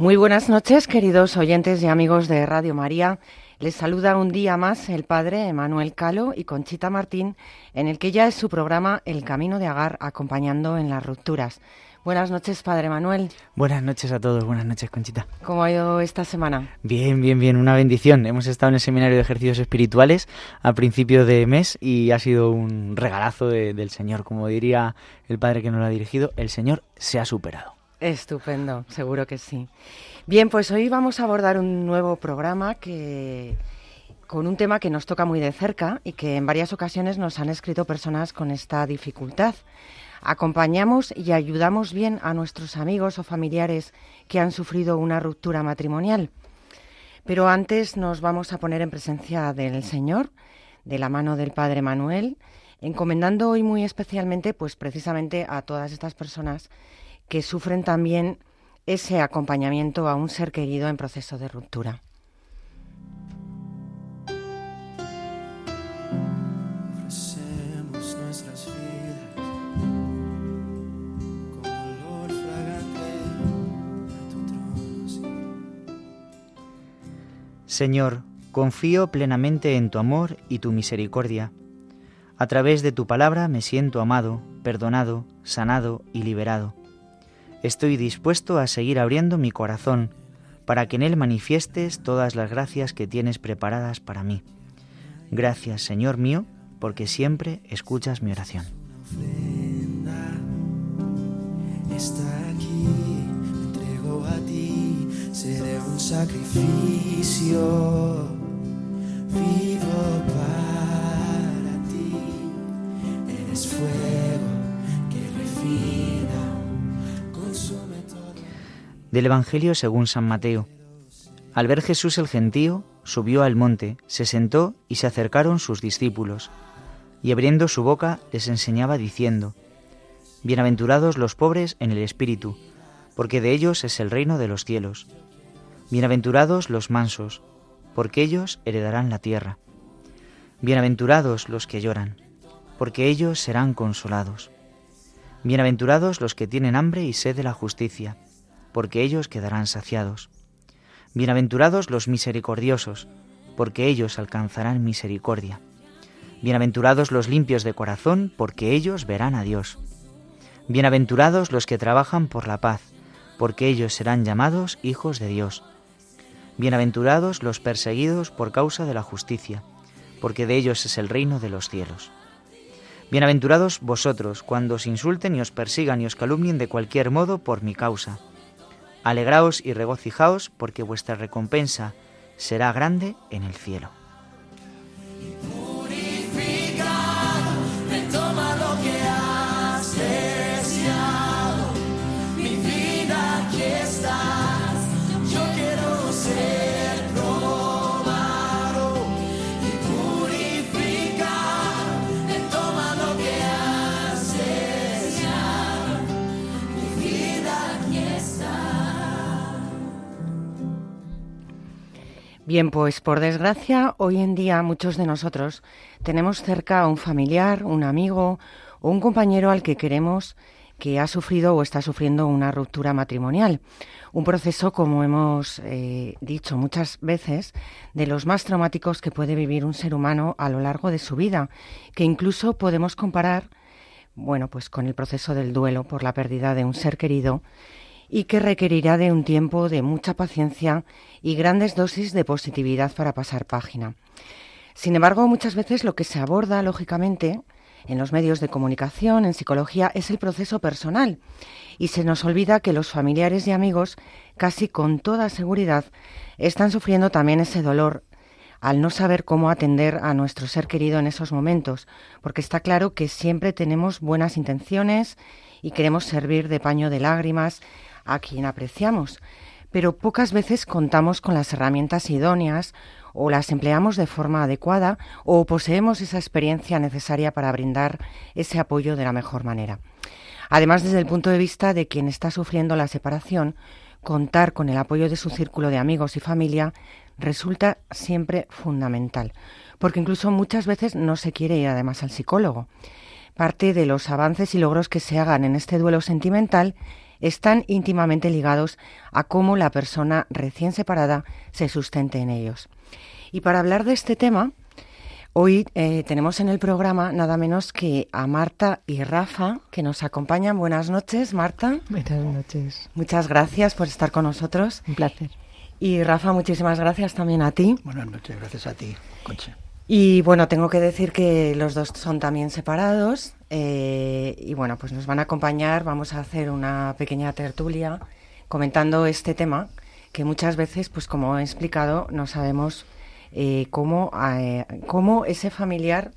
Muy buenas noches, queridos oyentes y amigos de Radio María. Les saluda un día más el padre Emanuel Calo y Conchita Martín, en el que ya es su programa El Camino de Agar, acompañando en las rupturas. Buenas noches, Padre Manuel. Buenas noches a todos, buenas noches, Conchita. ¿Cómo ha ido esta semana? Bien, bien, bien, una bendición. Hemos estado en el seminario de ejercicios espirituales a principio de mes y ha sido un regalazo del Señor. Como diría el Padre que nos lo ha dirigido, el Señor se ha superado. Estupendo, seguro que sí. Bien, pues hoy vamos a abordar un nuevo programa que con un tema que nos toca muy de cerca y que en varias ocasiones nos han escrito personas con esta dificultad. Acompañamos y ayudamos bien a nuestros amigos o familiares que han sufrido una ruptura matrimonial. Pero antes nos vamos a poner en presencia del Señor, de la mano del Padre Manuel, encomendando hoy muy especialmente, pues precisamente a todas estas personas que sufren también ese acompañamiento a un ser querido en proceso de ruptura. Señor, confío plenamente en tu amor y tu misericordia. A través de tu palabra me siento amado, perdonado, sanado y liberado. Estoy dispuesto a seguir abriendo mi corazón para que en él manifiestes todas las gracias que tienes preparadas para mí. Gracias, Señor mío, porque siempre escuchas mi oración. Está aquí, me entrego a ti, seré un sacrificio, vivo para ti, eres fuego que refina del Evangelio según San Mateo. Al ver Jesús el gentío, subió al monte, se sentó y se acercaron sus discípulos, y abriendo su boca les enseñaba diciendo, Bienaventurados los pobres en el espíritu, porque de ellos es el reino de los cielos. Bienaventurados los mansos, porque ellos heredarán la tierra. Bienaventurados los que lloran, porque ellos serán consolados. Bienaventurados los que tienen hambre y sed de la justicia, porque ellos quedarán saciados. Bienaventurados los misericordiosos, porque ellos alcanzarán misericordia. Bienaventurados los limpios de corazón, porque ellos verán a Dios. Bienaventurados los que trabajan por la paz, porque ellos serán llamados hijos de Dios. Bienaventurados los perseguidos por causa de la justicia, porque de ellos es el reino de los cielos. Bienaventurados vosotros cuando os insulten y os persigan y os calumnien de cualquier modo por mi causa Alegraos y regocijaos, porque vuestra recompensa será grande en el cielo. Bien, pues por desgracia, hoy en día muchos de nosotros tenemos cerca a un familiar, un amigo o un compañero al que queremos que ha sufrido o está sufriendo una ruptura matrimonial. Un proceso, como hemos eh, dicho muchas veces, de los más traumáticos que puede vivir un ser humano a lo largo de su vida, que incluso podemos comparar, bueno, pues con el proceso del duelo por la pérdida de un ser querido y que requerirá de un tiempo de mucha paciencia y grandes dosis de positividad para pasar página. Sin embargo, muchas veces lo que se aborda, lógicamente, en los medios de comunicación, en psicología, es el proceso personal y se nos olvida que los familiares y amigos, casi con toda seguridad, están sufriendo también ese dolor al no saber cómo atender a nuestro ser querido en esos momentos, porque está claro que siempre tenemos buenas intenciones y queremos servir de paño de lágrimas a quien apreciamos, pero pocas veces contamos con las herramientas idóneas o las empleamos de forma adecuada o poseemos esa experiencia necesaria para brindar ese apoyo de la mejor manera. Además, desde el punto de vista de quien está sufriendo la separación, contar con el apoyo de su círculo de amigos y familia resulta siempre fundamental, porque incluso muchas veces no se quiere ir además al psicólogo. Parte de los avances y logros que se hagan en este duelo sentimental están íntimamente ligados a cómo la persona recién separada se sustente en ellos. Y para hablar de este tema, hoy eh, tenemos en el programa nada menos que a Marta y Rafa, que nos acompañan. Buenas noches, Marta. Buenas noches. Muchas gracias por estar con nosotros. Un placer. Y Rafa, muchísimas gracias también a ti. Buenas noches, gracias a ti, Concha. Y bueno, tengo que decir que los dos son también separados. Eh, y bueno, pues nos van a acompañar. Vamos a hacer una pequeña tertulia comentando este tema que muchas veces, pues como he explicado, no sabemos eh, cómo, eh, cómo ese familiar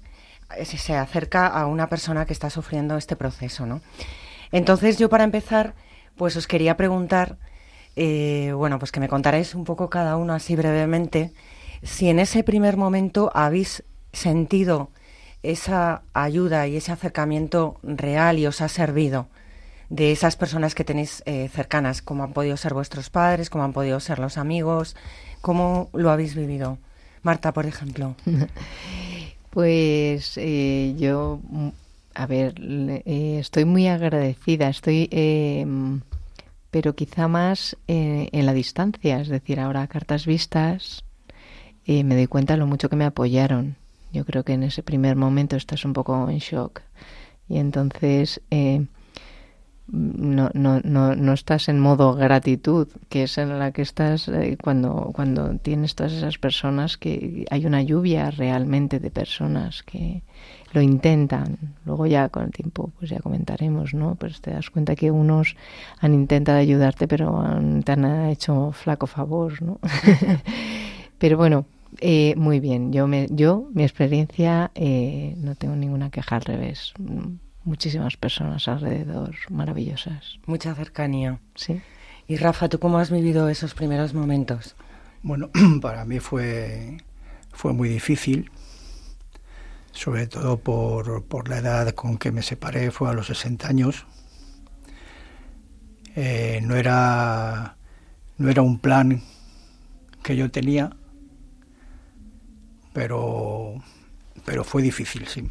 eh, se- acerca a una persona que está sufriendo este proceso, ¿no? Entonces yo para empezar, pues os quería preguntar, bueno, pues que me contarais un poco cada uno así brevemente, si en ese primer momento habéis sentido esa ayuda y ese acercamiento real y os ha servido de esas personas que tenéis eh, cercanas, como han podido ser vuestros padres, como han podido ser los amigos, cómo lo habéis vivido. Marta, por ejemplo. Pues eh, yo, mm, a ver, eh, estoy muy agradecida, estoy, mm, pero quizá más eh, en la distancia, es decir, ahora a cartas vistas eh, me doy cuenta lo mucho que me apoyaron. Yo creo que en ese primer momento estás un poco en shock y entonces eh, no, no, no, no estás en modo gratitud, que es en la que estás eh, cuando, cuando tienes todas esas personas que hay una lluvia realmente de personas que lo intentan. Luego ya con el tiempo pues ya comentaremos, ¿no? Pues te das cuenta que unos han intentado ayudarte pero han- te han hecho flaco favor, ¿no? pero bueno, eh, muy bien. Yo, me, yo mi experiencia, eh, no tengo ninguna queja al revés. Muchísimas personas alrededor maravillosas. Mucha cercanía. Sí. Y Rafa, ¿tú cómo has vivido esos primeros momentos? Bueno, para mí fue, fue muy difícil, sobre todo por, por la edad con que me separé, fue a los 60 años. Eh, no, era, no era un plan que yo tenía, pero, pero fue difícil, sí.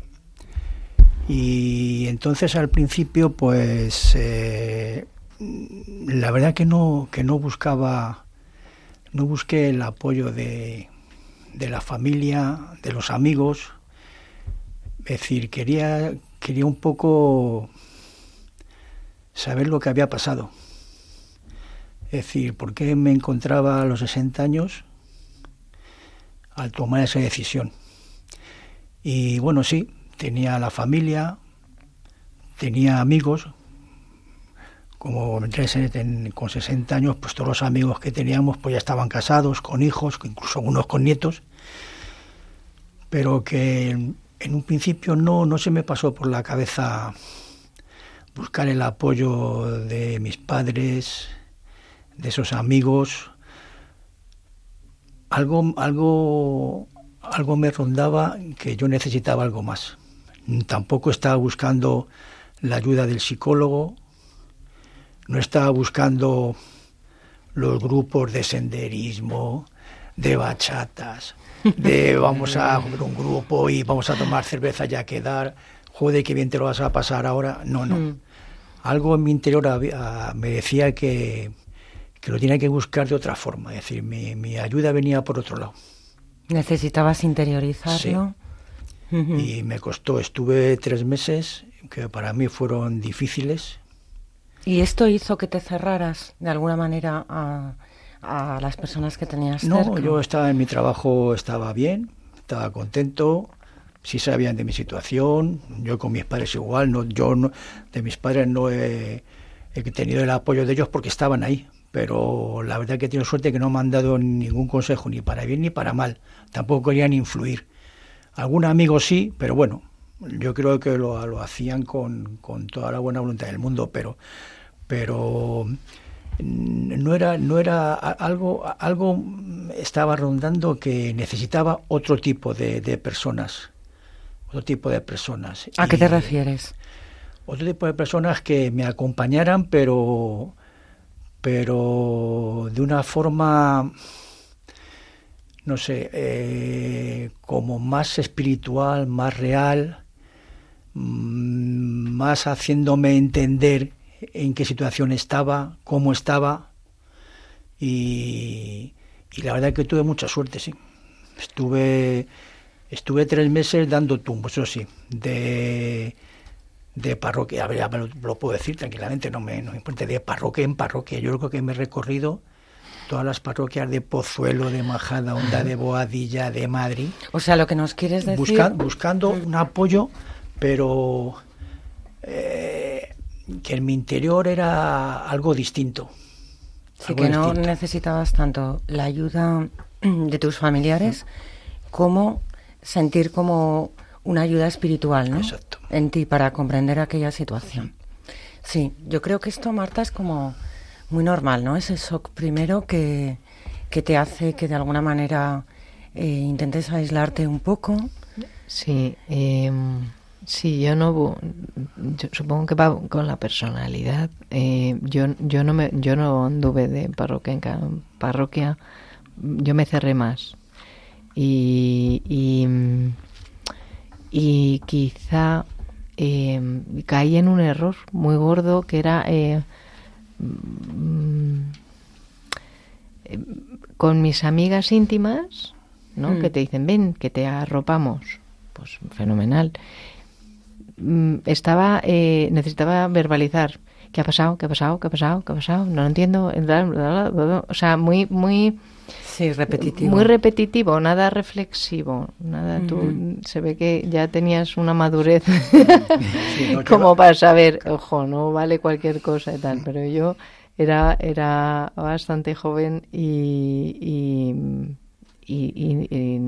Y entonces al principio, pues eh, la verdad que no, que no buscaba, no busqué el apoyo de, de la familia, de los amigos. Es decir, quería, quería un poco saber lo que había pasado. Es decir, por qué me encontraba a los 60 años al tomar esa decisión. Y bueno, sí, tenía la familia, tenía amigos, como con 60 años, pues todos los amigos que teníamos pues ya estaban casados, con hijos, incluso unos con nietos, pero que en un principio no, no se me pasó por la cabeza buscar el apoyo de mis padres, de esos amigos. Algo, algo, algo me rondaba que yo necesitaba algo más. Tampoco estaba buscando la ayuda del psicólogo, no estaba buscando los grupos de senderismo, de bachatas, de vamos a comer un grupo y vamos a tomar cerveza y a quedar, joder, qué bien te lo vas a pasar ahora. No, no. Mm. Algo en mi interior había- me decía que, que lo tenía que buscar de otra forma, es decir, mi, mi ayuda venía por otro lado. ¿Necesitabas interiorizarlo? Y me costó, estuve tres meses que para mí fueron difíciles. ¿Y esto hizo que te cerraras de alguna manera a, a las personas que tenías No, cerca? yo estaba en mi trabajo, estaba bien, estaba contento, sí sabían de mi situación, yo con mis padres igual, no, yo no, de mis padres no he, he tenido el apoyo de ellos porque estaban ahí, pero la verdad que he tenido suerte que no me han dado ningún consejo, ni para bien ni para mal. Tampoco querían influir. Algún amigo sí, pero bueno, yo creo que lo, lo hacían con, con, toda la buena voluntad del mundo, pero, pero no era, no era algo, algo estaba rondando que necesitaba otro tipo de, de personas, otro tipo de personas. ¿A qué te refieres? Otro tipo de personas que me acompañaran, pero, pero de una forma no sé, eh, como más espiritual, más real, mm, más haciéndome entender en qué situación estaba, cómo estaba. Y, y la verdad que tuve mucha suerte, sí. Estuve, estuve tres meses dando tumbos, eso sí, de, de parroquia, ya me lo, lo, puedo decir tranquilamente, no me, no me importa, de parroquia en parroquia. Yo creo que me he recorrido todas las parroquias de Pozuelo, de Majada, Honda, de Boadilla, de Madrid. O sea, lo que nos quieres decir... Busca, buscando un apoyo, pero eh, que en mi interior era algo distinto. Sí, algo que no necesitabas tanto la ayuda de tus familiares como sentir como una ayuda espiritual, ¿no? Exacto. En ti para comprender aquella situación. Sí, yo creo que esto, Marta, es como muy normal, ¿no? Ese shock primero que, que te hace que de alguna manera eh, intentes aislarte un poco. Sí, eh, sí, yo no, yo supongo que va con la personalidad. Eh, yo, yo no me, yo no anduve de parroquia en parroquia, yo me cerré más y, y, y quizá eh, caí en un error muy gordo que era eh, con mis amigas íntimas, ¿no? Mm. Que te dicen, ven, que te arropamos. Pues fenomenal. Estaba, eh, necesitaba verbalizar. ¿Qué ha pasado? ¿Qué ha pasado? ¿Qué ha pasado? ¿Qué ha pasado? No lo entiendo. O sea, muy, muy... Sí, repetitivo. Muy repetitivo, nada reflexivo. Nada, tú se ve que ya tenías una madurez sí, no, como para saber, ojo, no vale cualquier cosa y tal, pero yo era, era bastante joven y, y, y, y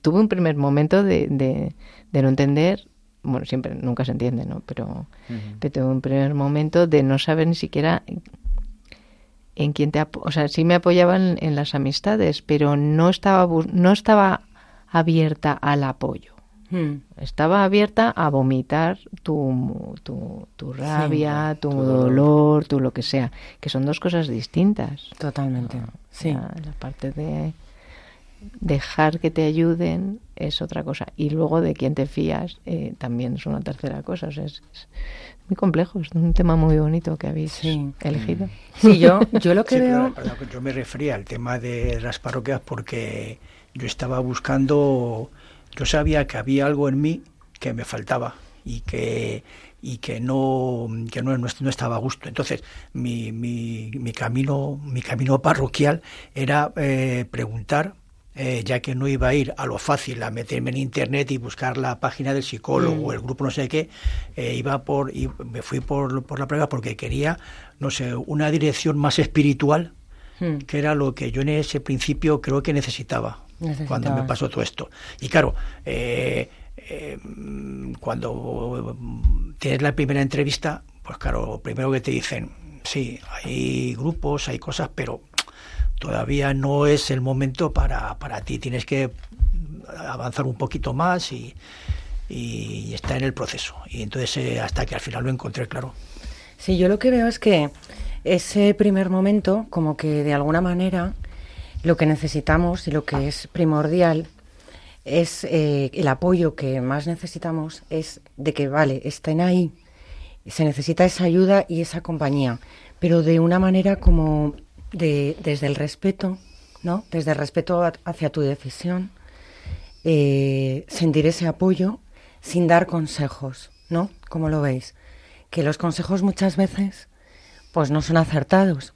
tuve un primer momento de, de, de, no entender, bueno, siempre, nunca se entiende, ¿no? Pero, uh -huh. pero un primer momento de no saber ni siquiera en quién te o sea sí me apoyaban en las amistades pero no estaba no estaba abierta al apoyo hmm. estaba abierta a vomitar tu tu, tu rabia sí, tu, tu dolor, tu lo que sea que son dos cosas distintas totalmente no, sí la, la, parte de dejar que te ayuden es otra cosa y luego de quién te fías eh, también es una tercera cosa o sea, es, es muy complejo, es un tema muy bonito que habéis sí. elegido. Sí, yo, yo lo que sí, veo... Pero, pero yo me refería al tema de las parroquias porque yo estaba buscando, yo sabía que había algo en mí que me faltaba y que y que no que no, no estaba a gusto entonces mi, mi, mi camino mi camino parroquial era eh, preguntar eh, ya que no iba a ir a lo fácil, a meterme en internet y buscar la página del psicólogo mm. o el grupo no sé qué, eh, iba por, y me fui por, por la prueba porque quería, no sé, una dirección más espiritual, mm. que era lo que yo en ese principio creo que necesitaba, necesitaba. cuando me pasó todo esto. Y claro, eh, cuando tienes la primera entrevista, pues claro, primero que te dicen, sí, hay grupos, hay cosas, pero todavía no es el momento para, para ti. Tienes que avanzar un poquito más y, y estar en el proceso. Y entonces eh, hasta que al final lo encontré claro. Sí, yo lo que veo es que ese primer momento, como que de alguna manera lo que necesitamos y lo que es primordial es eh, el apoyo que más necesitamos es de que, vale, estén ahí, se necesita esa ayuda y esa compañía, pero de una manera como de, desde el respeto, ¿no? Desde el respeto a, hacia tu decisión, eh, sentir ese apoyo sin dar consejos, ¿no? Como lo veis, que los consejos muchas veces, pues no son acertados.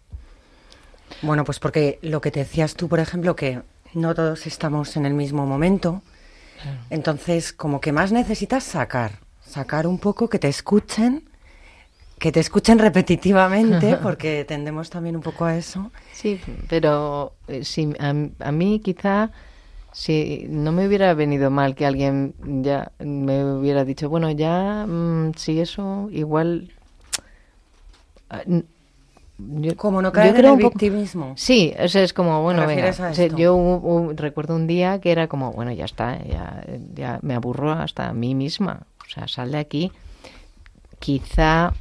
Bueno, pues porque lo que te decías tú, por ejemplo, que no todos estamos en el mismo momento, entonces como que más necesitas sacar, sacar un poco, que te escuchen que te escuchen repetitivamente, porque tendemos también un poco a eso. Sí, pero eh, si, a, a mí quizá si no me hubiera venido mal que alguien ya me hubiera dicho, bueno, ya, mm, si eso, igual... ah, yo- Como no caer en el poco- victimismo. Sí, o sea, es como, bueno, venga. o sea, yo hu- recuerdo un día que era como, bueno, ya está, ya, ya me aburro hasta a mí misma. O sea, sal de aquí. Quizá,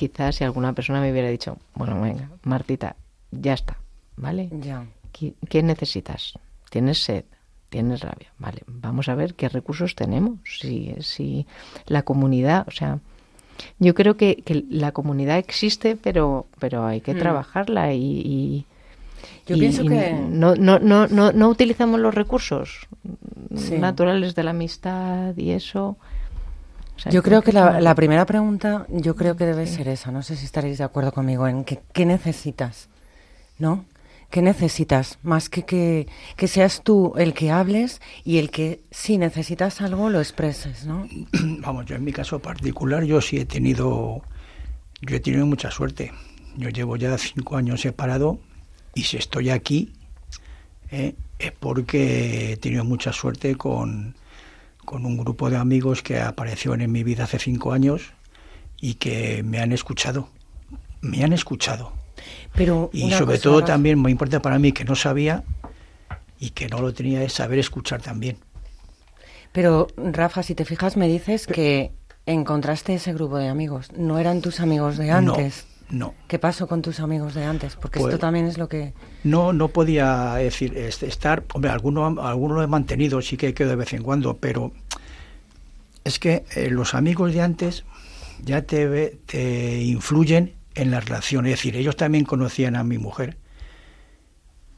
quizá si alguna persona me hubiera dicho, bueno, venga, Martita, ya está, ¿vale? Ya. ¿Qué, qué necesitas? ¿Tienes sed? ¿Tienes rabia? Vale, vamos a ver qué recursos tenemos. Si, si la comunidad, o sea, yo creo que, que la comunidad existe, pero, pero hay que Mm. trabajarla y, y- Yo y- pienso y que- no, no, no, no, no utilizamos los recursos Sí. naturales de la amistad y eso. O sea, Yo creo que la primera pregunta, yo creo que debe ser esa. No sé si estaréis de acuerdo conmigo en que, qué necesitas, ¿no? ¿Qué necesitas? Más que, que que seas tú el que hables y el que si necesitas algo lo expreses, ¿no? Vamos, yo en mi caso particular, yo sí he tenido, yo he tenido mucha suerte. Yo llevo ya cinco años separado y si estoy aquí eh, es porque he tenido mucha suerte con, con un grupo de amigos que aparecieron en mi vida hace cinco años y que me han escuchado. Me han escuchado. Pero Y sobre cosa, todo también, muy importante para mí, que no sabía y que no lo tenía, es saber escuchar también. Pero Rafa, si te fijas, me dices que encontraste ese grupo de amigos. No eran tus amigos de antes. No. ¿Qué pasó con tus amigos de antes? Porque Pues- esto también es lo que... No, no podía decir, es- estar, hombre, alguno, alguno lo he mantenido, sí que quedo de vez en cuando, pero es que eh, los amigos de antes ya te, te influyen en la relación, es decir, ellos también conocían a mi mujer,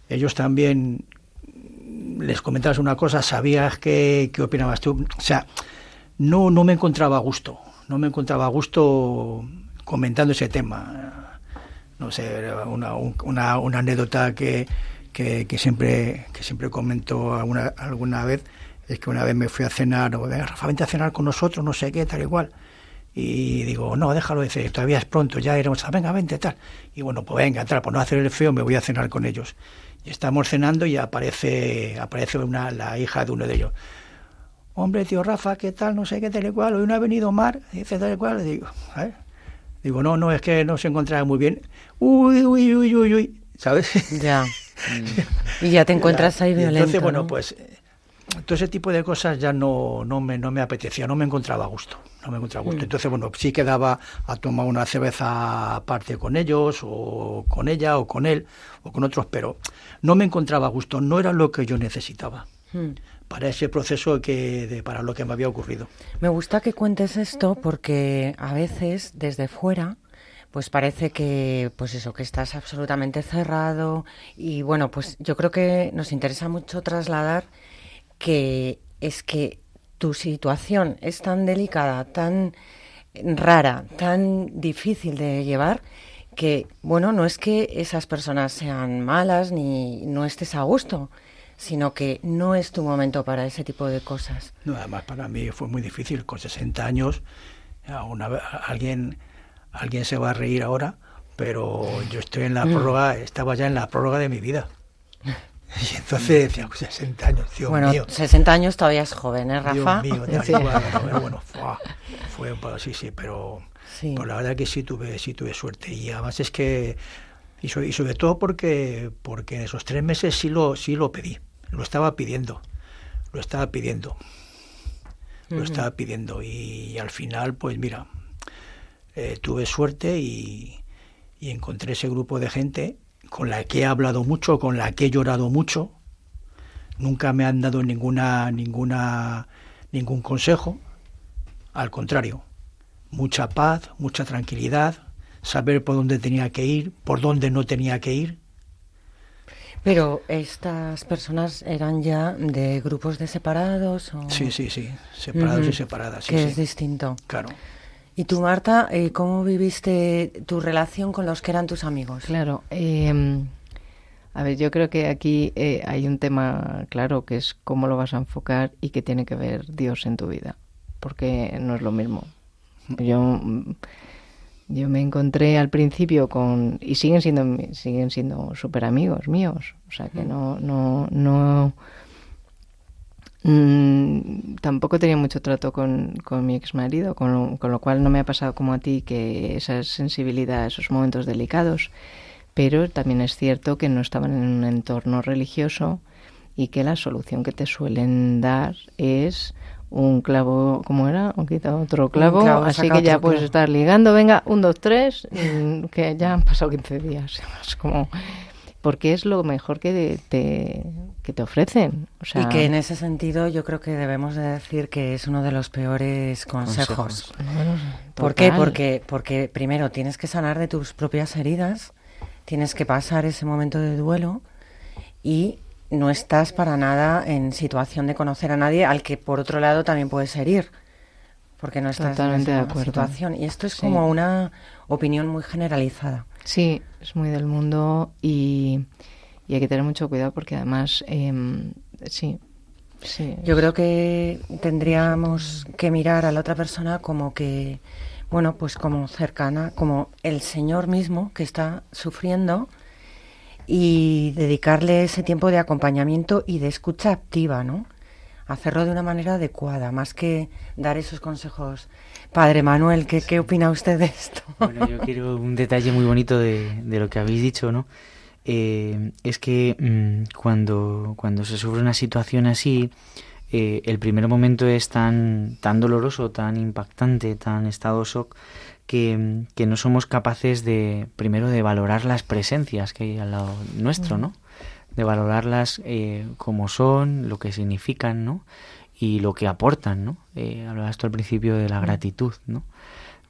ellos también les comentabas una cosa, sabías qué, qué opinabas tú, o sea, no, no me encontraba a gusto, no me encontraba a gusto comentando ese tema no sé, una, un- una, una anécdota que, que, siempre que siempre comento alguna, alguna vez es que una vez me fui a cenar, o Rafa, vente a cenar con nosotros, no sé qué, tal igual. Y digo, no, déjalo decir, todavía es pronto, ya iremos a, venga, vente, tal. Y bueno, pues venga, tal, por no hacer el feo, me voy a cenar con ellos. Y estamos cenando y aparece, aparece una, la hija de uno de ellos. Hombre, tío Rafa, ¿qué tal? No sé qué, tal y cual. Hoy no ha venido Mar, dice tal y cual. Le digo, a ver. Digo, no, no, es que no se encontraba muy bien. Uy, uy, uy, uy, uy, ¿sabes? Ya. y ya te encuentras ahí violento. Entonces, bueno, ¿no? pues todo ese tipo de cosas ya no, no, me, no me apetecía, no me encontraba a gusto. No me encontraba a gusto. Mm. Entonces, bueno, sí quedaba a tomar una cerveza aparte con ellos, o con ella, o con él, o con otros, pero no me encontraba a gusto. No era lo que yo necesitaba Hmm. Para ese proceso que para lo que me había ocurrido. Me gusta que cuentes esto porque a veces desde fuera pues parece que pues eso que estás absolutamente cerrado y bueno, pues yo creo que nos interesa mucho trasladar que es que tu situación es tan delicada, tan rara, tan difícil de llevar que bueno, no es que esas personas sean malas ni no estés a gusto, sino que no es tu momento para ese tipo de cosas. No, además para mí fue muy difícil, con 60 años, a una alguien, alguien se va a reír ahora, pero yo estoy en la prórroga, estaba ya en la prórroga de mi vida. Y entonces decía, "Pues 60 años, Dios bueno, mío. 60 años todavía es joven, ¿eh, Rafa? Dios mío, tal Sí. cual, pero bueno, fue, fue pues, sí, sí, pero Sí. pues la verdad que sí tuve, sí tuve suerte y además es que y sobre, y sobre todo porque porque en esos tres meses sí lo sí lo pedí, lo estaba pidiendo, lo estaba pidiendo, lo estaba pidiendo y, al final pues mira eh, tuve suerte y, y encontré ese grupo de gente con la que he hablado mucho, con la que he llorado mucho. Nunca me han dado ninguna, ninguna, ningún consejo. Al contrario, mucha paz, mucha tranquilidad, saber por dónde tenía que ir, por dónde no tenía que ir. Pero estas personas eran ya de grupos de separados o... Sí, sí, sí, separados y separadas. Sí, que sí. es distinto. Claro. ¿Y tú, Marta, eh, cómo viviste tu relación con los que eran tus amigos? Claro. eh, a ver, yo creo que aquí eh, hay un tema claro que es cómo lo vas a enfocar y que tiene que ver Dios en tu vida, porque no es lo mismo. Yo, yo me encontré al principio con y siguen siendo siguen siendo súper amigos míos, o sea que no no no mm, tampoco tenía mucho trato con, con mi ex marido, con lo, con lo cual no me ha pasado como a ti que esa sensibilidad, esos momentos delicados, pero también es cierto que no estaban en un entorno religioso y que la solución que te suelen dar es un clavo, ¿cómo era? Un quita otro clavo, clavo, así que ya puedes clavo. estar ligando, venga, un, dos, tres, mm, que ya han pasado 15 días. Es como, porque es lo mejor que te, que te ofrecen. O sea, y que en ese sentido yo creo que debemos de decir que es uno de los peores consejos. Consejos. bueno, ¿Por qué? Porque, porque primero tienes que sanar de tus propias heridas, tienes que pasar ese momento de duelo y no estás para nada en situación de conocer a nadie al que por otro lado también puedes herir. Porque no estás Totalmente en de esa acuerdo. situación. Y esto es Sí. como una opinión muy generalizada. Sí, es muy del mundo y, y hay que tener mucho cuidado porque además, em, sí, sí. Yo creo que tendríamos que mirar a la otra persona como que, bueno, pues como cercana, como el Señor mismo que está sufriendo y dedicarle ese tiempo de acompañamiento y de escucha activa, ¿no? Hacerlo de una manera adecuada, más que dar esos consejos. Padre Manuel, ¿qué, qué opina usted de esto? Bueno, yo quiero un detalle muy bonito de, de lo que habéis dicho, ¿no? Eh, es que mm, cuando, cuando se sufre una situación así, eh, el primer momento es tan, tan doloroso, tan impactante, tan estado shock, que, mm, que no somos capaces de, primero, de valorar las presencias que hay al lado nuestro, ¿no? De valorarlas eh, como son, lo que significan, ¿no? Y lo que aportan, ¿no? Eh, hablabas tú al principio de la gratitud, ¿no?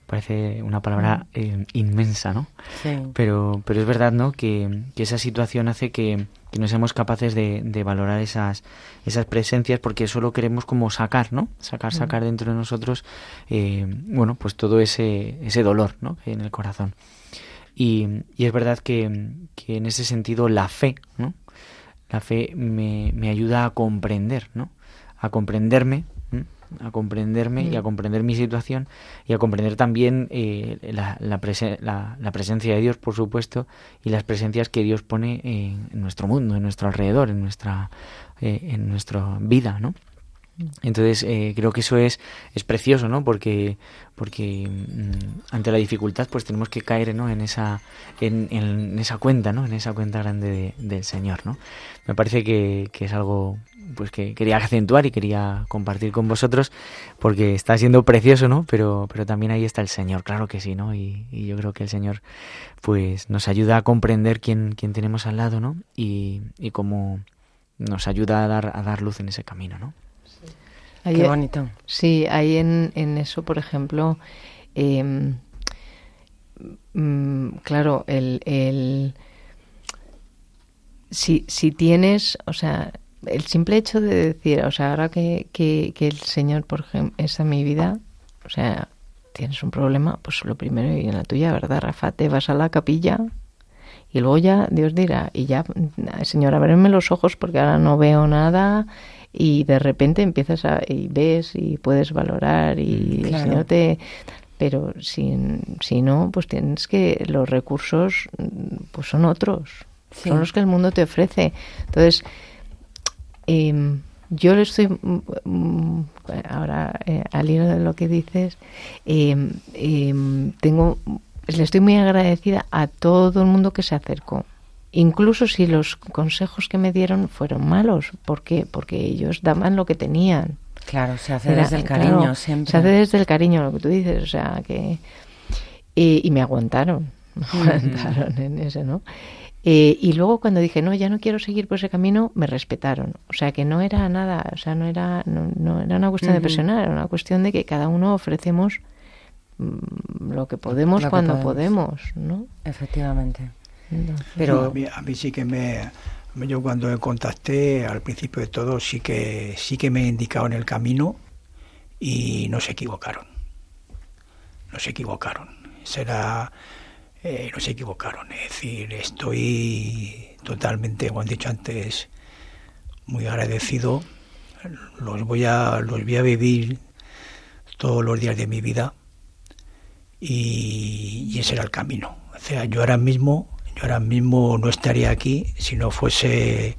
Parece una palabra eh, inmensa, ¿no? Sí. Pero, pero es verdad, ¿no? Que, que esa situación hace que, que no seamos capaces de, de valorar esas, esas presencias porque solo queremos como sacar, ¿no? Sacar, sacar dentro de nosotros, eh, bueno, pues todo ese, ese dolor, ¿no? Que hay en el corazón. Y, y es verdad que, que en ese sentido la fe, ¿no? La fe me, me ayuda a comprender, ¿no? A comprenderme. A comprenderme y a comprender mi situación y a comprender también eh, la, la, la- la presencia de Dios, por supuesto, y las presencias que Dios pone en, en nuestro mundo, en nuestro alrededor, en nuestra, eh, en nuestra vida, ¿no? Entonces eh, creo que eso es, es precioso, ¿no? Porque, porque mm, ante la dificultad pues tenemos que caer ¿no? en, esa, en, en esa cuenta, ¿no? En esa cuenta grande de- del Señor, ¿no? Me parece que, que es algo pues que quería acentuar y quería compartir con vosotros porque está siendo precioso, ¿no? Pero, pero también ahí está el Señor, claro que sí, ¿no? Y, y yo creo que el Señor pues nos ayuda a comprender quién, quién tenemos al lado, ¿no? Y, y cómo nos ayuda a dar, a dar luz en ese camino, ¿no? Ahí- Qué bonito. Sí, ahí en, en eso, por ejemplo, em, mm, claro, el, el si, si tienes, o sea, el simple hecho de decir, o sea, ahora que, que, que el Señor, por ejemplo, está en mi vida, o sea, tienes un problema, pues lo primero y en la tuya, ¿verdad, Rafa? Te vas a la capilla y luego ya Dios dirá, y ya, Señor, ábreme los ojos porque ahora no veo nada y de repente empiezas a, y ves y puedes valorar y el Claro. Señor te... Pero si, si no, pues tienes que, los recursos mm, pues son otros, Sí. son los que el mundo te ofrece. Entonces, em, yo le estoy mm, mm, ahora eh, al hilo de lo que dices em, tengo le estoy muy agradecida a todo el mundo que se acercó incluso si los consejos que me dieron fueron malos ¿por qué? porque ellos daban lo que tenían Claro, se hace Era- desde el cariño claro, siempre. se hace desde el cariño lo que tú dices o sea que y, y me aguantaron me aguantaron en ese no Eh, y luego cuando dije no ya no quiero seguir por ese camino me respetaron o sea que no era nada o sea no era no, no era una cuestión de presionar era una cuestión de que cada uno ofrecemos mm, lo que podemos Lo que cuando podemos. podemos, ¿no? Efectivamente. No, Pero a, mí, a mí sí que me yo cuando contacté al principio de todo sí que sí que me indicaron el camino y no se equivocaron. No se equivocaron. Será eh, no se equivocaron. Es decir estoy totalmente como han dicho antes muy agradecido. Los voy a los voy a vivir todos los días de mi vida y, y ese era el camino. O sea, yo ahora mismo, yo ahora mismo no estaría aquí si no fuese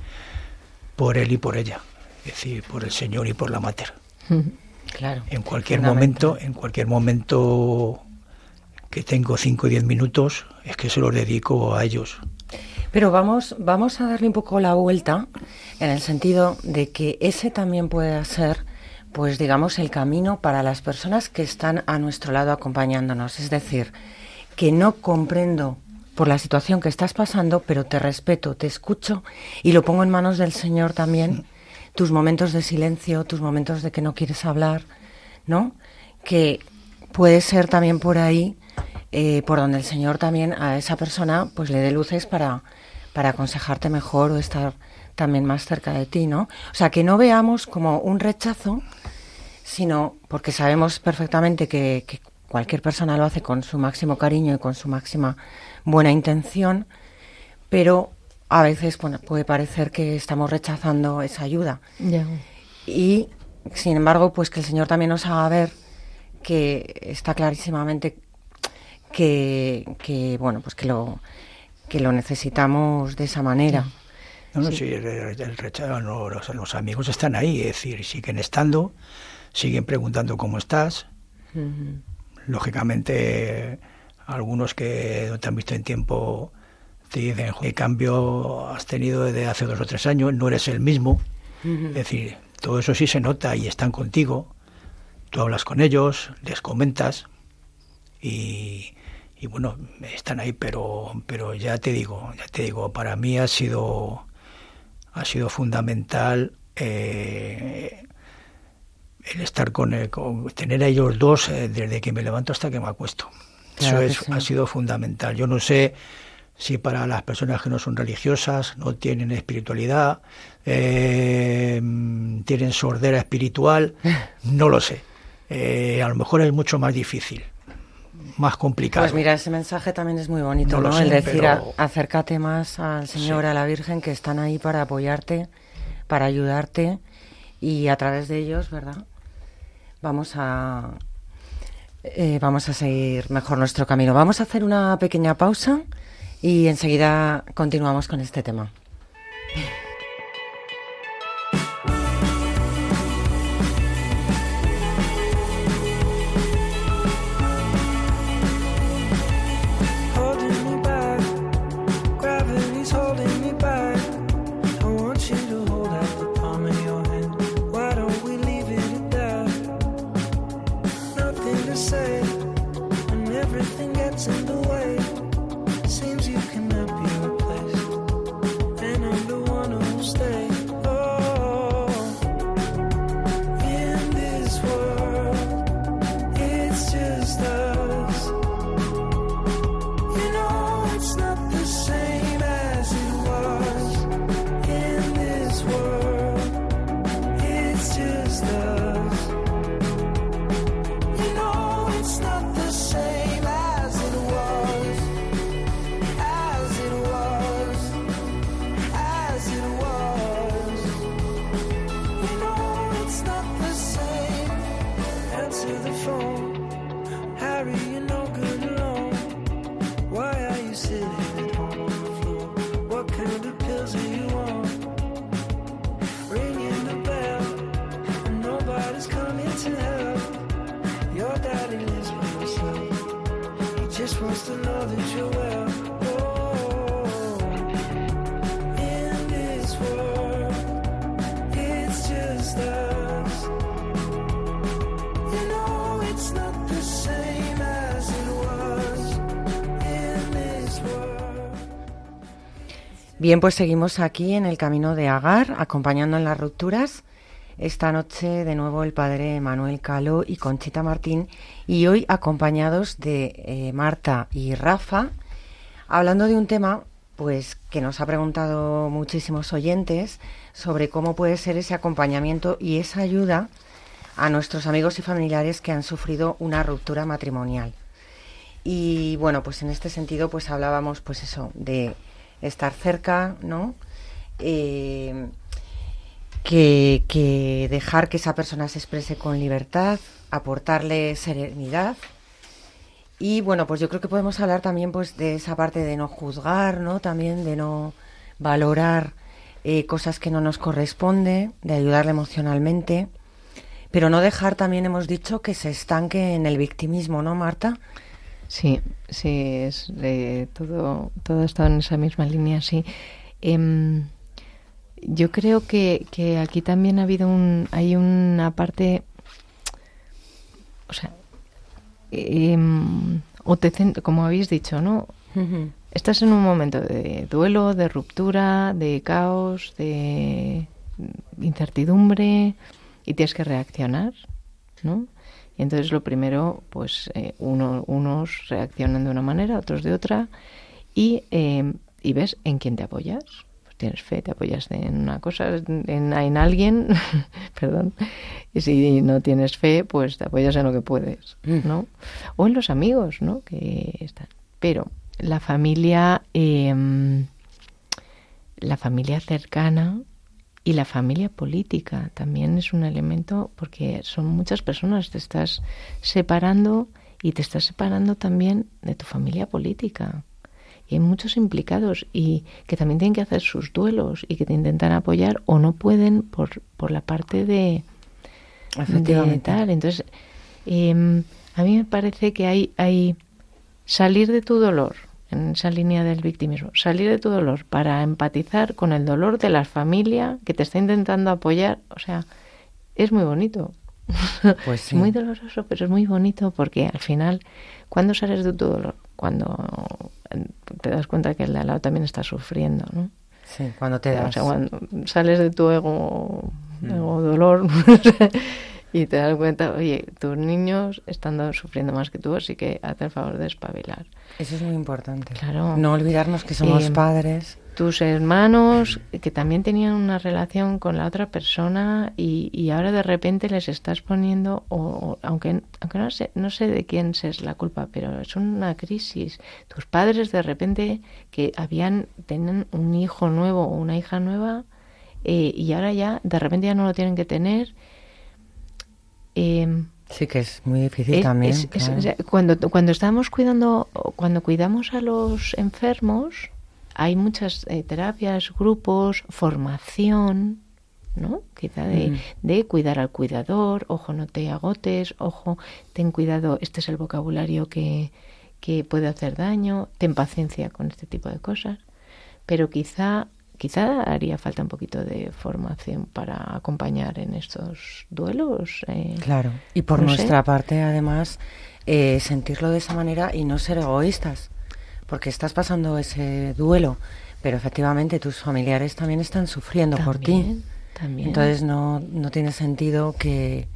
por él y por ella, es decir, por el Señor y por la Mater. Claro. En cualquier momento, en cualquier momento que tengo 5 o 10 minutos, es que se los dedico a ellos. Pero vamos, vamos a darle un poco la vuelta en el sentido de que ese también puede ser, pues digamos, el camino para las personas que están a nuestro lado acompañándonos. Es decir, que no comprendo por la situación que estás pasando, pero te respeto, te escucho y lo pongo en manos del Señor también. Tus momentos de silencio, tus momentos de que no quieres hablar, ¿no? Que puede ser también por ahí, eh, por donde el Señor también a esa persona pues le dé luces para, para aconsejarte mejor o estar también más cerca de ti, ¿no? O sea, que no veamos como un rechazo, sino porque sabemos perfectamente que, que cualquier persona lo hace con su máximo cariño y con su máxima buena intención, pero a veces bueno, puede parecer que estamos rechazando esa ayuda. Y, sin embargo, pues que el Señor también nos haga ver que está clarísimamente que, que bueno, pues que lo, que lo necesitamos de esa manera. No, no, Sí. sí, el, el rechazo, no, los, los amigos están ahí, es decir, siguen estando, siguen preguntando cómo estás. Lógicamente, algunos que no te han visto en tiempo te dicen qué cambio has tenido desde hace dos o tres años, no eres el mismo. Es decir, todo eso sí se nota y están contigo. Tú hablas con ellos, les comentas y, y bueno, están ahí, pero, pero ya te digo, ya te digo, para mí ha sido, ha sido fundamental eh, el estar con, el- con- tener a ellos dos eh, desde que me levanto hasta que me acuesto. Claro Eso es, sí. ha sido fundamental. Yo no sé si para las personas que no son religiosas, no tienen espiritualidad, eh, tienen sordera espiritual, no lo sé. Eh, a lo mejor es mucho más difícil, más complicado. Pues mira, ese mensaje también es muy bonito, No ¿no? sé, el decir, pero- a- acércate más al Señor, Sí. a la Virgen, que están ahí para apoyarte, para ayudarte y a través de ellos, ¿verdad? Vamos a eh, vamos a seguir mejor nuestro camino. Vamos a hacer una pequeña pausa y enseguida continuamos con este tema. Say when everything gets in the way. Bien, pues seguimos aquí en el camino de Agar, acompañando en las rupturas. Esta noche de nuevo el padre Manuel Calo y Conchita Martín y hoy acompañados de eh, Marta y Rafa, hablando de un tema pues que nos ha preguntado muchísimos oyentes sobre cómo puede ser ese acompañamiento y esa ayuda a nuestros amigos y familiares que han sufrido una ruptura matrimonial. Y bueno, pues en este sentido, pues hablábamos, pues eso, de estar cerca, ¿no? Eh, que, dejar que esa persona se exprese con libertad, aportarle serenidad Y bueno, pues yo creo que podemos hablar también pues de esa parte de no juzgar, ¿no? También de no valorar eh, cosas que no nos corresponde, de ayudarle emocionalmente, pero no dejar también, hemos dicho, que se estanque en el victimismo, ¿no, Marta? Sí, sí, es eh, todo, todo ha estado en esa misma línea, sí. Em, yo creo que, que aquí también ha habido un, hay una parte, o sea, o te cen- como habéis dicho, ¿no? Estás en un momento de duelo, de ruptura, de caos, de incertidumbre y tienes que reaccionar, ¿no? Y entonces lo primero, pues eh, uno- unos reaccionan de una manera, otros de otra y, eh, y ves en quién te apoyas. Pues tienes fe, te apoyas en una cosa, en, en alguien, perdón, y si no tienes fe, pues te apoyas en lo que puedes, ¿no? O en los amigos, ¿no? Que están. Pero la familia, eh, la familia cercana y la familia política también es un elemento porque son muchas personas, te estás separando y te estás separando también de tu familia política. Y hay muchos implicados y que también tienen que hacer sus duelos y que te intentan apoyar o no pueden por, por la parte de, de tal. Entonces, em, a mí me parece que hay, hay salir de tu dolor, en esa línea del victimismo, salir de tu dolor para empatizar con el dolor de la familia que te está intentando apoyar, o sea, es muy bonito. Pues Es muy doloroso, pero es muy bonito porque al final, cuando sales de tu dolor? Cuando eh, te das cuenta que el de al lado también está sufriendo, ¿no? Sí, cuando te O das. sea, cuando sales de tu ego, Mm. ego dolor y te das cuenta, oye, tus niños están do- sufriendo más que tú, así que haz el favor de espabilar. Eso es muy importante. Claro. No olvidarnos que somos Eh, padres. Tus hermanos que también tenían una relación con la otra persona y, y ahora de repente les estás poniendo, o, o- aunque, aunque no, sé, no sé de quién es la culpa, pero es una crisis. Tus padres de repente que habían, tenían un hijo nuevo o una hija nueva eh, y ahora ya de repente ya no lo tienen que tener. Em, Sí que es muy difícil es- también. es- claro. cuando, cuando estamos cuidando, cuando cuidamos a los enfermos, hay muchas eh, terapias, grupos, formación, ¿no? Quizá de, de cuidar al cuidador, ojo, no te agotes, ojo, ten cuidado, este es el vocabulario que, que puede hacer daño, ten paciencia con este tipo de cosas, pero quizá quizá haría falta un poquito de formación para acompañar en estos duelos. eh, Claro. Y por no sé. nuestra parte, además, eh, sentirlo de esa manera y no ser egoístas. Porque estás pasando ese duelo, pero efectivamente tus familiares también están sufriendo por ti. También, también. Entonces no, no tiene sentido que,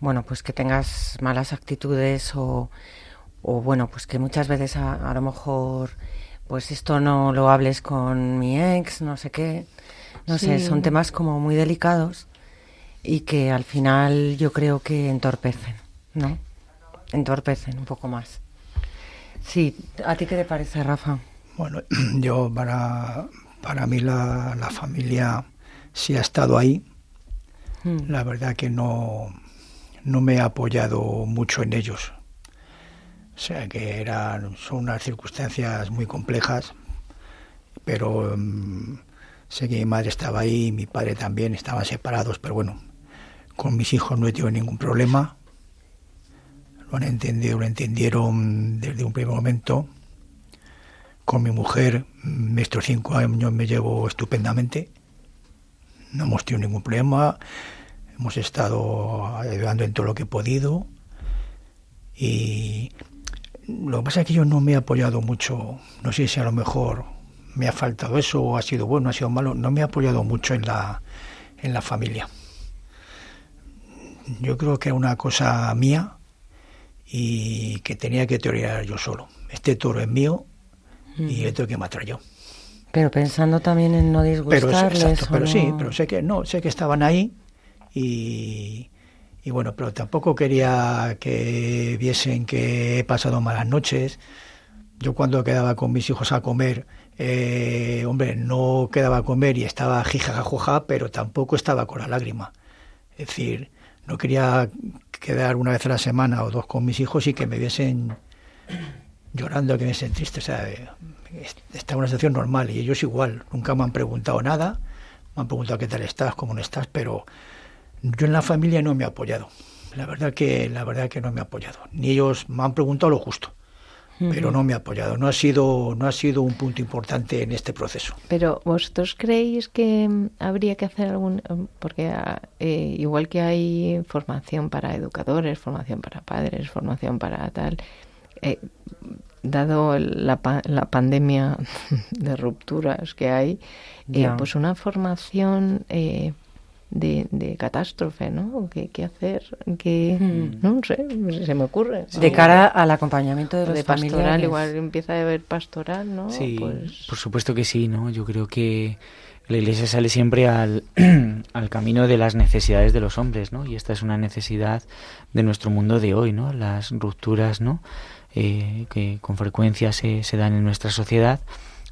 bueno, pues que tengas malas actitudes o, o bueno, pues que muchas veces a, a lo mejor, pues esto no lo hables con mi ex, no sé qué. No sé, son temas como muy delicados y que al final yo creo que entorpecen, ¿no? Entorpecen un poco más. Sí, ¿a ti qué te parece, Rafa? Bueno, yo para, para mí la, la familia sí ha estado ahí. Mm. La verdad que no, no me he apoyado mucho en ellos. O sea que eran, son unas circunstancias muy complejas, pero mm, sé que mi madre estaba ahí y mi padre también, estaban separados, pero bueno, con mis hijos no he tenido ningún problema. Lo han entendido, lo entendieron desde un primer momento. Con mi mujer, mm, estos cinco años me llevo estupendamente. No hemos tenido ningún problema. Hemos estado ayudando en todo lo que he podido. Y lo que pasa es que yo no me he apoyado mucho. No sé si a lo mejor me ha faltado eso o ha sido bueno, ha sido malo. No me he apoyado mucho en la, en la familia. Yo creo que era una cosa mía y que tenía que torear yo solo. Este toro es mío y el tengo que matar yo. Pero pensando también en no Pero, disgustarles. exacto, o pero sí, pero sé que no, sé que estaban ahí y, y bueno, pero tampoco quería que viesen que he pasado malas noches. Yo cuando quedaba con mis hijos a comer, eh, hombre, no quedaba a comer y estaba jijajajuja, pero tampoco estaba con la lágrima. Es decir, no quería quedar una vez a la semana o dos con mis hijos y que me viesen llorando que me sentiste. O sea, está una situación normal y ellos igual. Nunca me han preguntado nada, me han preguntado qué tal estás, cómo no estás, pero yo en la familia no me he apoyado. La verdad que, la verdad que no me he apoyado. Ni ellos me han preguntado lo justo pero no me ha apoyado. No ha sido, no ha sido un punto importante en este proceso. Pero vosotros creéis que mm, habría que hacer algún, mm, porque ah, eh, igual que hay formación para educadores, formación para padres, formación para tal, eh, dado la, la pandemia de rupturas que hay, eh, pues una formación eh, de, de catástrofe, ¿no? ¿Qué, qué hacer? ¿Qué, Mm. No sé, se me ocurre. De cara al acompañamiento de los de pastoral, familiares. igual empieza a haber pastoral, ¿no? Sí, Pues, por supuesto que sí, ¿no? Yo creo que la Iglesia sale siempre al, al camino de las necesidades de los hombres, ¿no? Y esta es una necesidad de nuestro mundo de hoy, ¿no? Las rupturas, ¿no? Eh, que con frecuencia se, se dan en nuestra sociedad,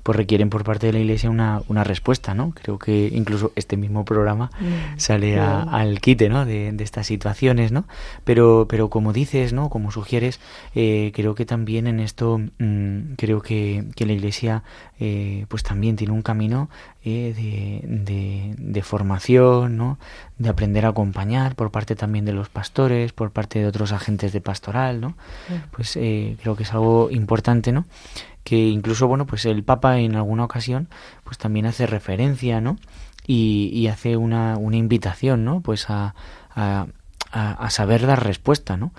pues requieren por parte de la Iglesia una, una respuesta, ¿no? Creo que incluso este mismo programa Mm, sale a- al quite, ¿no? De, de estas situaciones, ¿no? Pero, pero como dices, ¿no? Como sugieres, eh, creo que también en esto, mm, creo que, que la Iglesia, eh, pues también tiene un camino eh, de, de, de formación, ¿no? De aprender a acompañar por parte también de los pastores, por parte de otros agentes de pastoral, ¿no? Pues eh, creo que es algo importante, ¿no? Que incluso bueno pues el Papa en alguna ocasión pues también hace referencia no y, y hace una, una invitación no pues a, a, saber dar respuesta no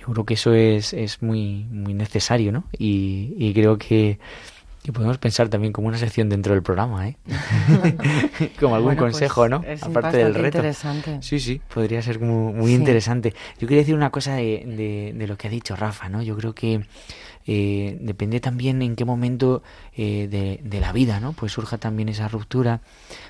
yo creo que eso es, es muy muy necesario no y, y creo que, que podemos pensar también como una sección dentro del programa eh como algún Bueno, pues, consejo no es aparte del reto interesante. Sí, sí, podría ser como muy Sí. interesante. Yo quería decir una cosa de, de, de lo que ha dicho Rafa, ¿no? Yo creo que eh, depende también en qué momento eh, de, de la vida, ¿no? Pues surja también esa ruptura,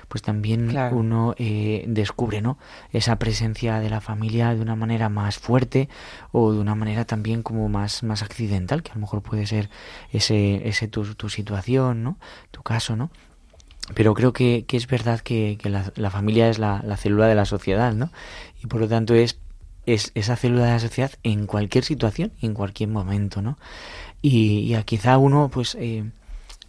pues también Claro. uno eh, descubre, ¿no? Esa presencia de la familia de una manera más fuerte o de una manera también como más, más accidental, que a lo mejor puede ser ese, ese tu, tu situación, ¿no? Tu caso, ¿no? Pero creo que, que es verdad que, que la, la familia es la, la célula de la sociedad, ¿no? Y por lo tanto es, es esa célula de la sociedad en cualquier situación en cualquier momento, ¿no? Y, y quizá uno, pues, eh,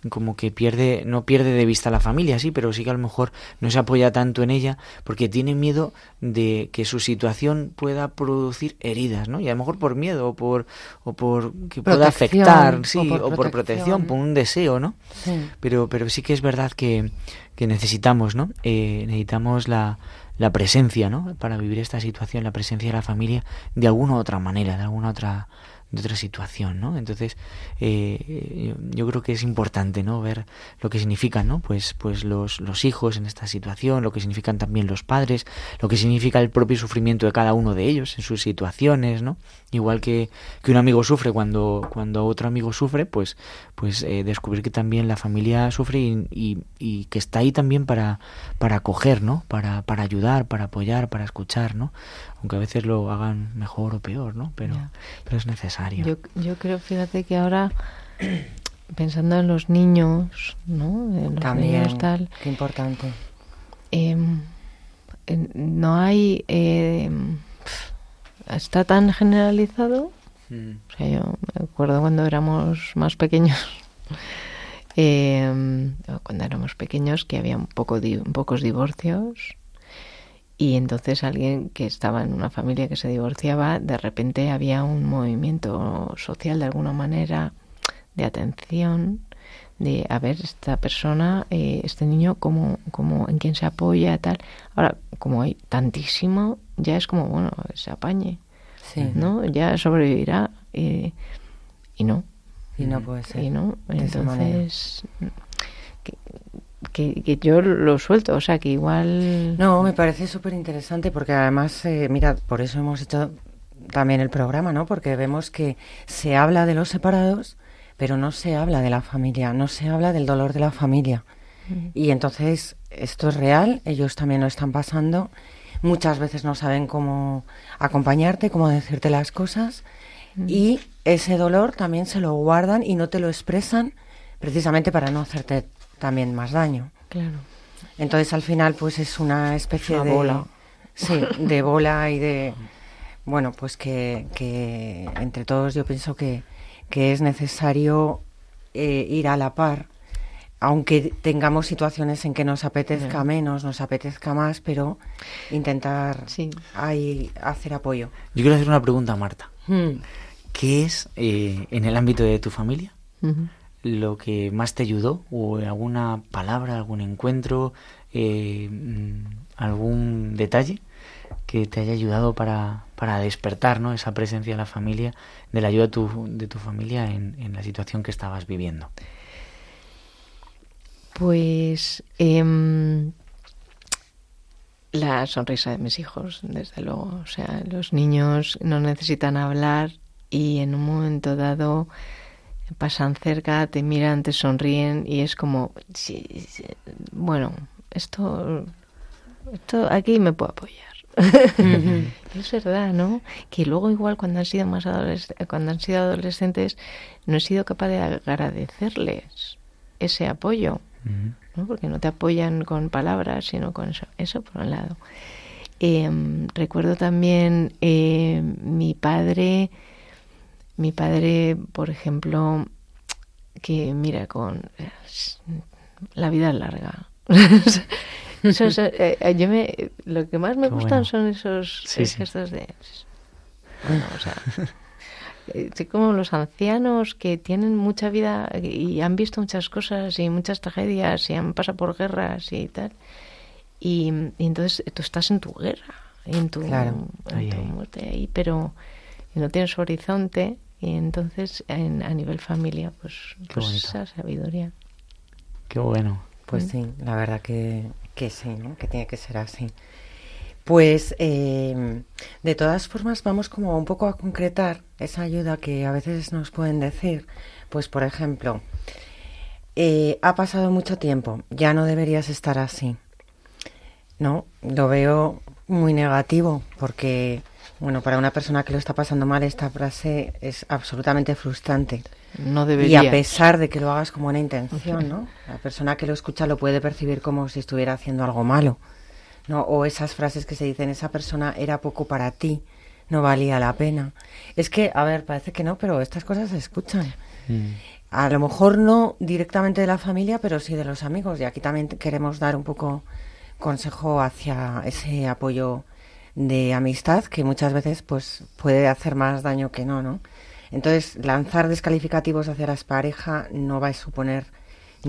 como que pierde, no pierde de vista a la familia, sí, pero sí que a lo mejor no se apoya tanto en ella porque tiene miedo de que su situación pueda producir heridas, ¿no? Y a lo mejor por miedo o por, o por que pueda afectar, o sí, por o por protección, por un deseo, ¿no? Sí. pero pero sí que es verdad que, que necesitamos no Eh, necesitamos la, la presencia no para vivir esta situación la presencia de la familia de alguna otra manera de alguna otra de otra situación no entonces eh, yo, creo que es importante no ver lo que significan no pues pues los los hijos en esta situación lo que significan también los padres lo que significa el propio sufrimiento de cada uno de ellos en sus situaciones no igual que, que un amigo sufre cuando cuando otro amigo sufre pues pues eh, descubrir que también la familia sufre y, y- y que está ahí también para para acoger no para para ayudar para apoyar para escuchar no aunque a veces lo hagan mejor o peor no pero pero es necesario. Yo, yo creo, fíjate que ahora, pensando en los niños, ¿no? En los También, niños tal, qué importante. em, no hay... em, está tan generalizado. Mm, O sea, yo me acuerdo cuando éramos más pequeños, em, cuando éramos pequeños, que había un poco di- pocos divorcios. Y entonces alguien que estaba en una familia que se divorciaba, de repente había un movimiento social de alguna manera de atención, de a ver esta persona, eh, este niño, cómo, cómo, en quién se apoya, tal. Ahora, como hay tantísimo, ya es como, bueno, se apañe, Sí. ¿no? Ya sobrevivirá. y no, Y no puede ser. y no. Entonces, que, que, que yo lo suelto, o sea, que igual... No, me parece súper interesante porque además, eh, mira, por eso hemos hecho también el programa, ¿no? Porque vemos que se habla de los separados, pero no se habla de la familia, no se habla del dolor de la familia. Y entonces esto es real, ellos también lo están pasando. Muchas veces no saben cómo acompañarte, cómo decirte las cosas. Y ese dolor también se lo guardan y no te lo expresan precisamente para no hacerte también más daño. Claro. Entonces al final pues es una especie Una de bola. Sí, de bola y de bueno, pues que, que entre todos yo pienso que, que es necesario eh, ir a la par, aunque tengamos situaciones en que nos apetezca menos, nos apetezca más, pero intentar Sí. ahí hacer apoyo. Yo quiero hacer una pregunta a Marta. Mm. ¿Qué es, eh, en el ámbito de tu familia, lo que más te ayudó? ¿O alguna palabra, algún encuentro, eh, mm, algún detalle que te haya ayudado para, para despertar ¿no? esa presencia de la familia, de la ayuda de tu, de tu familia en, en la situación que estabas viviendo? Pues em, la sonrisa de mis hijos, desde luego. O sea, los niños no necesitan hablar y en un momento dado pasan cerca, te miran, te sonríen y es como, sí, sí, bueno, esto, esto aquí me puedo apoyar. es verdad, ¿no? Que luego igual cuando han sido más cuando han sido adolescentes no he sido capaz de agradecerles ese apoyo. ¿No? porque no te apoyan con palabras, sino con eso. Eso por un lado. Eh, recuerdo también eh, mi padre, mi padre, por ejemplo, que mira, con la vida es larga. Eso eh, eh, yo me, lo que más me Qué gustan bueno. son esos Sí, sí. gestos de... Bueno, o sea, eh, sí, como los ancianos que tienen mucha vida y han visto muchas cosas y muchas tragedias y han pasado por guerras y tal. Y, y entonces tú estás en tu guerra, en tu, Claro. en Ahí, tu muerte ahí, pero no tienes horizonte. Y entonces en- a nivel familia, pues, pues esa sabiduría. Qué bueno. Pues sí, la verdad que, que sí, ¿no? Que tiene que ser así. Pues eh, de todas formas vamos como un poco a concretar esa ayuda que a veces nos pueden decir. Pues por ejemplo, eh, ha pasado mucho tiempo, ya no deberías estar así. No, lo veo muy negativo porque, bueno, para una persona que lo está pasando mal esta frase es absolutamente frustrante. No Y debería. a pesar de que lo hagas con buena intención, ¿no? La persona que lo escucha lo puede percibir como si estuviera haciendo algo malo, ¿no? O esas frases que se dicen, esa persona era poco para ti, no valía la pena. Es que, a ver, parece que no, pero estas cosas se escuchan. Mm. A lo mejor no directamente de la familia, pero sí de los amigos. Y aquí también queremos dar un poco consejo hacia ese apoyo de amistad que muchas veces pues puede hacer más daño que no, ¿no? Entonces, lanzar descalificativos hacia las parejas no va a suponer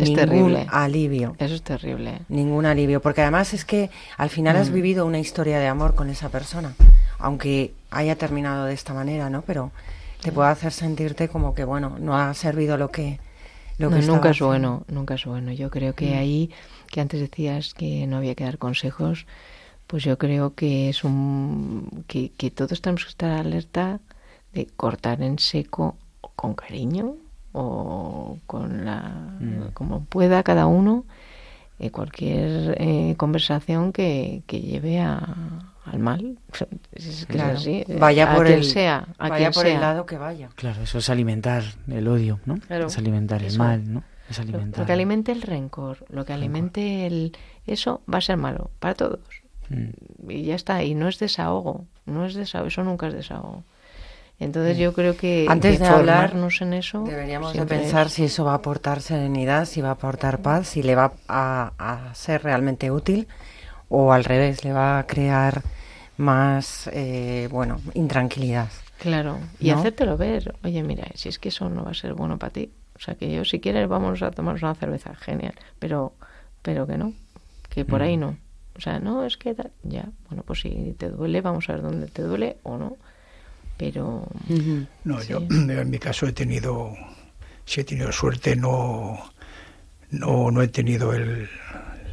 Es ningún terrible. alivio. Eso es terrible. Ningún alivio, porque además es que al final Mm. has vivido una historia de amor con esa persona, aunque haya terminado de esta manera, ¿no? Pero te puede hacer sentirte como que, bueno, no ha servido lo que... Lo No, que nunca es bueno, nunca es bueno. Yo creo que Mm. ahí, que antes decías que no había que dar consejos, pues yo creo que es un que, que todos tenemos que estar alerta de cortar en seco con cariño o con la Mm. como pueda cada uno eh, cualquier eh, conversación que, que lleve a, al mal. Es que es Claro. así, Vaya a por quien el- sea, a Vaya quien por sea. el lado que vaya. Claro, eso es alimentar el odio, ¿no? Claro, es alimentar el mal, ¿no? Es Lo, alimentar. lo que alimente el rencor, lo que alimente el eso va a ser malo para todos. Mm. Y ya está, y no es desahogo, no es desahogo, eso nunca es desahogo. Entonces yo creo que, Antes de hablar, formarnos en eso Deberíamos de pensar es- si eso va a aportar serenidad, si va a aportar paz, si le va a, a ser realmente útil o al revés, le va a crear más, eh, bueno, intranquilidad. Claro, y ¿no? hacértelo ver. Oye, mira, si es que eso no va a ser bueno para ti. O sea, que yo si quieres vamos a tomar una cerveza, genial. Pero, pero que no, que por ahí Mm. no. O sea, no, es que. Ya, bueno, pues si te duele, vamos a ver dónde te duele o no. Pero No, Sí. yo en mi caso he tenido, si he tenido suerte, no, no, no he tenido el,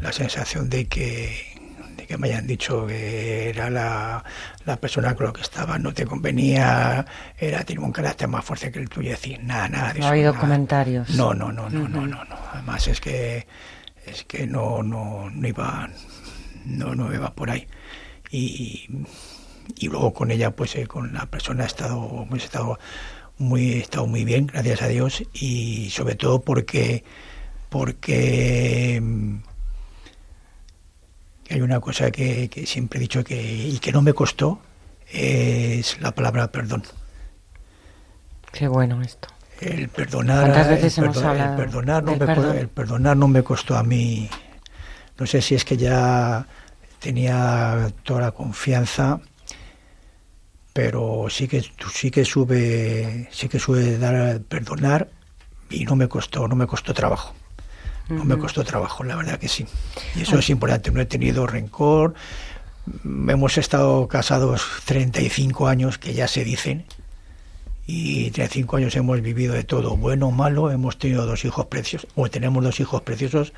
la sensación de que, de que me hayan dicho que era la, la persona con la que estaba, no te convenía, era tenía un carácter más fuerte que el tuyo, decir nada, nada de No ha habido nada. comentarios. No, no, no, no, no, no, no. Además es que es que no, no, no iba, no, no iba por ahí. Y, y luego con ella, pues eh, con la persona he estado, hemos estado muy, he estado muy bien, gracias a Dios, y sobre todo porque, porque mm, hay una cosa que, que siempre he dicho que y que no me costó es la palabra perdón. Qué bueno esto. El perdonar, ¿Cuántas veces el perdo- perdonar, no me, perdón? el perdonar no me costó a mí. No sé si es que ya tenía toda la confianza, pero sí que sí que sube sí que sube dar perdonar y no me costó no me costó trabajo. No me costó trabajo, la verdad que sí. Y eso es importante. No he tenido rencor. Hemos estado casados 35 años, que ya se dicen. Y 35 años hemos vivido de todo, bueno o malo. Hemos tenido dos hijos preciosos, o tenemos dos hijos preciosos.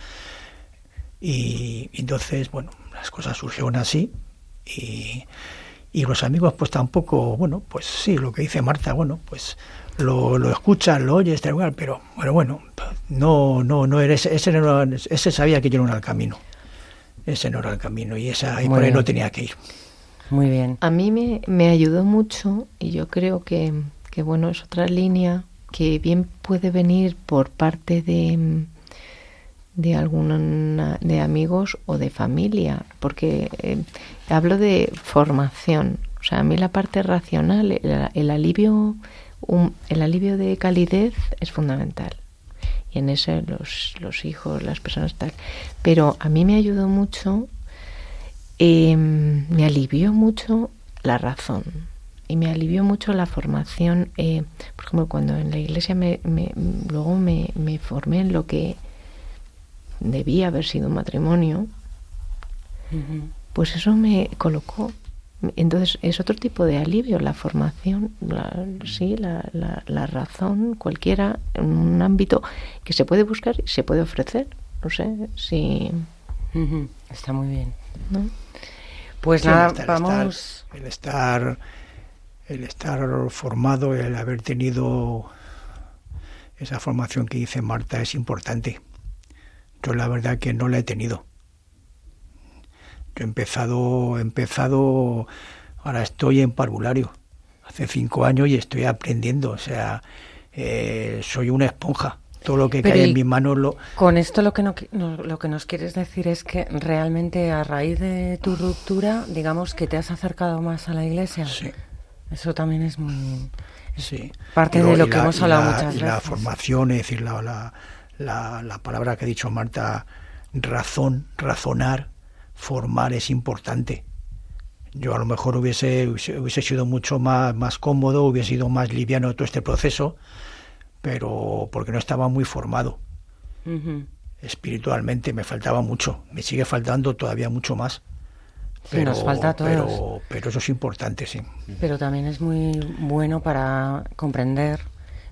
Y entonces, bueno, las cosas surgieron así. Y, y los amigos, pues tampoco, bueno, pues sí, lo que dice Marta, bueno, pues lo, lo escuchas, lo oyes, tal cual, pero bueno, bueno, no, no, no eres, ese, no era- ese sabía que yo no era el camino. Ese no era el camino y esa y por ahí bien. no tenía que ir. Muy bien. A mí me, me ayudó mucho y yo creo que, que, bueno, es otra línea que bien puede venir por parte de, de alguna de amigos o de familia, porque eh, hablo de formación. O sea, a mí la parte racional, el, alivio, el alivio de calidez es fundamental. Y en eso los, los hijos, las personas tal. Pero a mí me ayudó mucho eh, me alivió mucho la razón y me alivió mucho la formación. eh, por ejemplo, cuando en la iglesia me, me- luego me, me formé en lo que debía haber sido un matrimonio, pues eso me colocó. Entonces es otro tipo de alivio, la formación, la, sí, la, la, la razón, cualquiera, en un ámbito que se puede buscar y se puede ofrecer. No sé si... Está muy bien. ¿no? Pues Sí, nada, el estar- vamos. El estar, el estar formado, el haber tenido esa formación que dice Marta es importante. Yo la verdad que no la he tenido. He empezado, he empezado, ahora estoy en parvulario. Hace cinco años y estoy aprendiendo. O sea, eh, soy una esponja. Todo lo que Pero cae en mis manos lo, Con esto lo que, no, no- lo que nos quieres decir es que realmente a raíz de tu ruptura, digamos que te has acercado más a la iglesia. sí. Eso también es muy... Sí. Parte de lo- que la- hemos hablado la- muchas y la veces. formación, es decir, la, la palabra que ha dicho Marta, razón, razonar, formar es importante. Yo a lo mejor hubiese, hubiese sido mucho más, más cómodo, hubiese sido más liviano todo este proceso, pero porque no estaba muy formado espiritualmente, me faltaba mucho, me sigue faltando todavía mucho más. Sí, nos falta a todos. Pero, pero eso es importante, sí. Pero también es muy bueno para comprender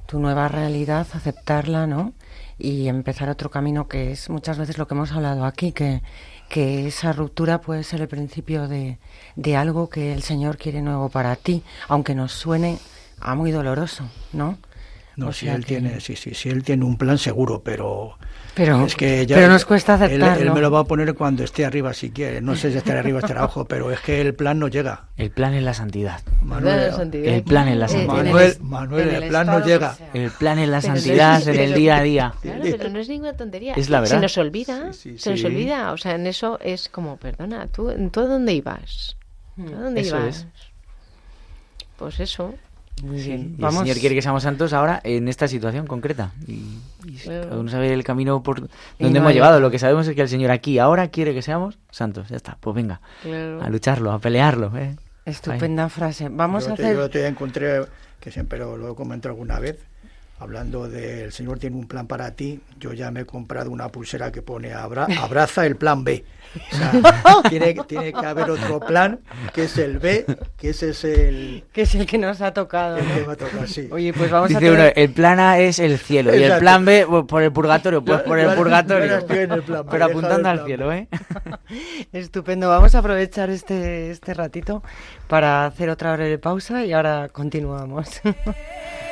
tu nueva realidad, aceptarla, ¿no? Y empezar otro camino que es muchas veces lo que hemos hablado aquí, que, que esa ruptura puede ser el principio de, de algo que el Señor quiere nuevo para ti, aunque nos suene a muy doloroso, ¿no? No, O si él que- tiene, sí, sí, sí, él tiene un plan seguro, pero Pero, es que ya- pero nos cuesta él- aceptarlo. Él, me lo va a poner cuando esté arriba si quiere. No sé si estará arriba o estará abajo, pero es que el plan no llega. El plan es la santidad. Manuel, El plan es la santidad. Manuel, Manuel, el el plan no llega. El plan es la Pero santidad es- en el día a día. Claro, pero no es ninguna tontería. Es la verdad. Se nos olvida, Sí, sí, se nos olvida. O sea, en eso es como, perdona, ¿tú, ¿tú a dónde ibas? ¿Tú a dónde Eso ibas? es. Pues eso. Muy bien. Y el. Señor quiere que seamos santos ahora en esta situación concreta. Y, y cada uno sabe el camino por donde no hemos hay llevado. Lo que sabemos es que el Señor aquí ahora quiere que seamos santos. Ya está. Pues venga, Claro. a lucharlo, a pelearlo. ¿eh? Estupenda frase. Vamos yo a otro- hacer... Yo otro día encontré, que siempre lo, lo he comentado alguna vez, hablando del Señor tiene un plan para ti. Yo ya me he comprado una pulsera que pone abra- abraza el plan B. O sea, tiene, tiene que haber otro plan, que es el B, que ese es el, Que es el que nos ha tocado. el ¿no? que va a tocar, sí. Oye, pues vamos a uno, el plan A es el cielo y el plan B pues, por el purgatorio. Pues por el purgatorio. el plan Pero apuntando al plan cielo. ¿eh? Estupendo, vamos a aprovechar este, este ratito para hacer otra breve pausa y ahora continuamos.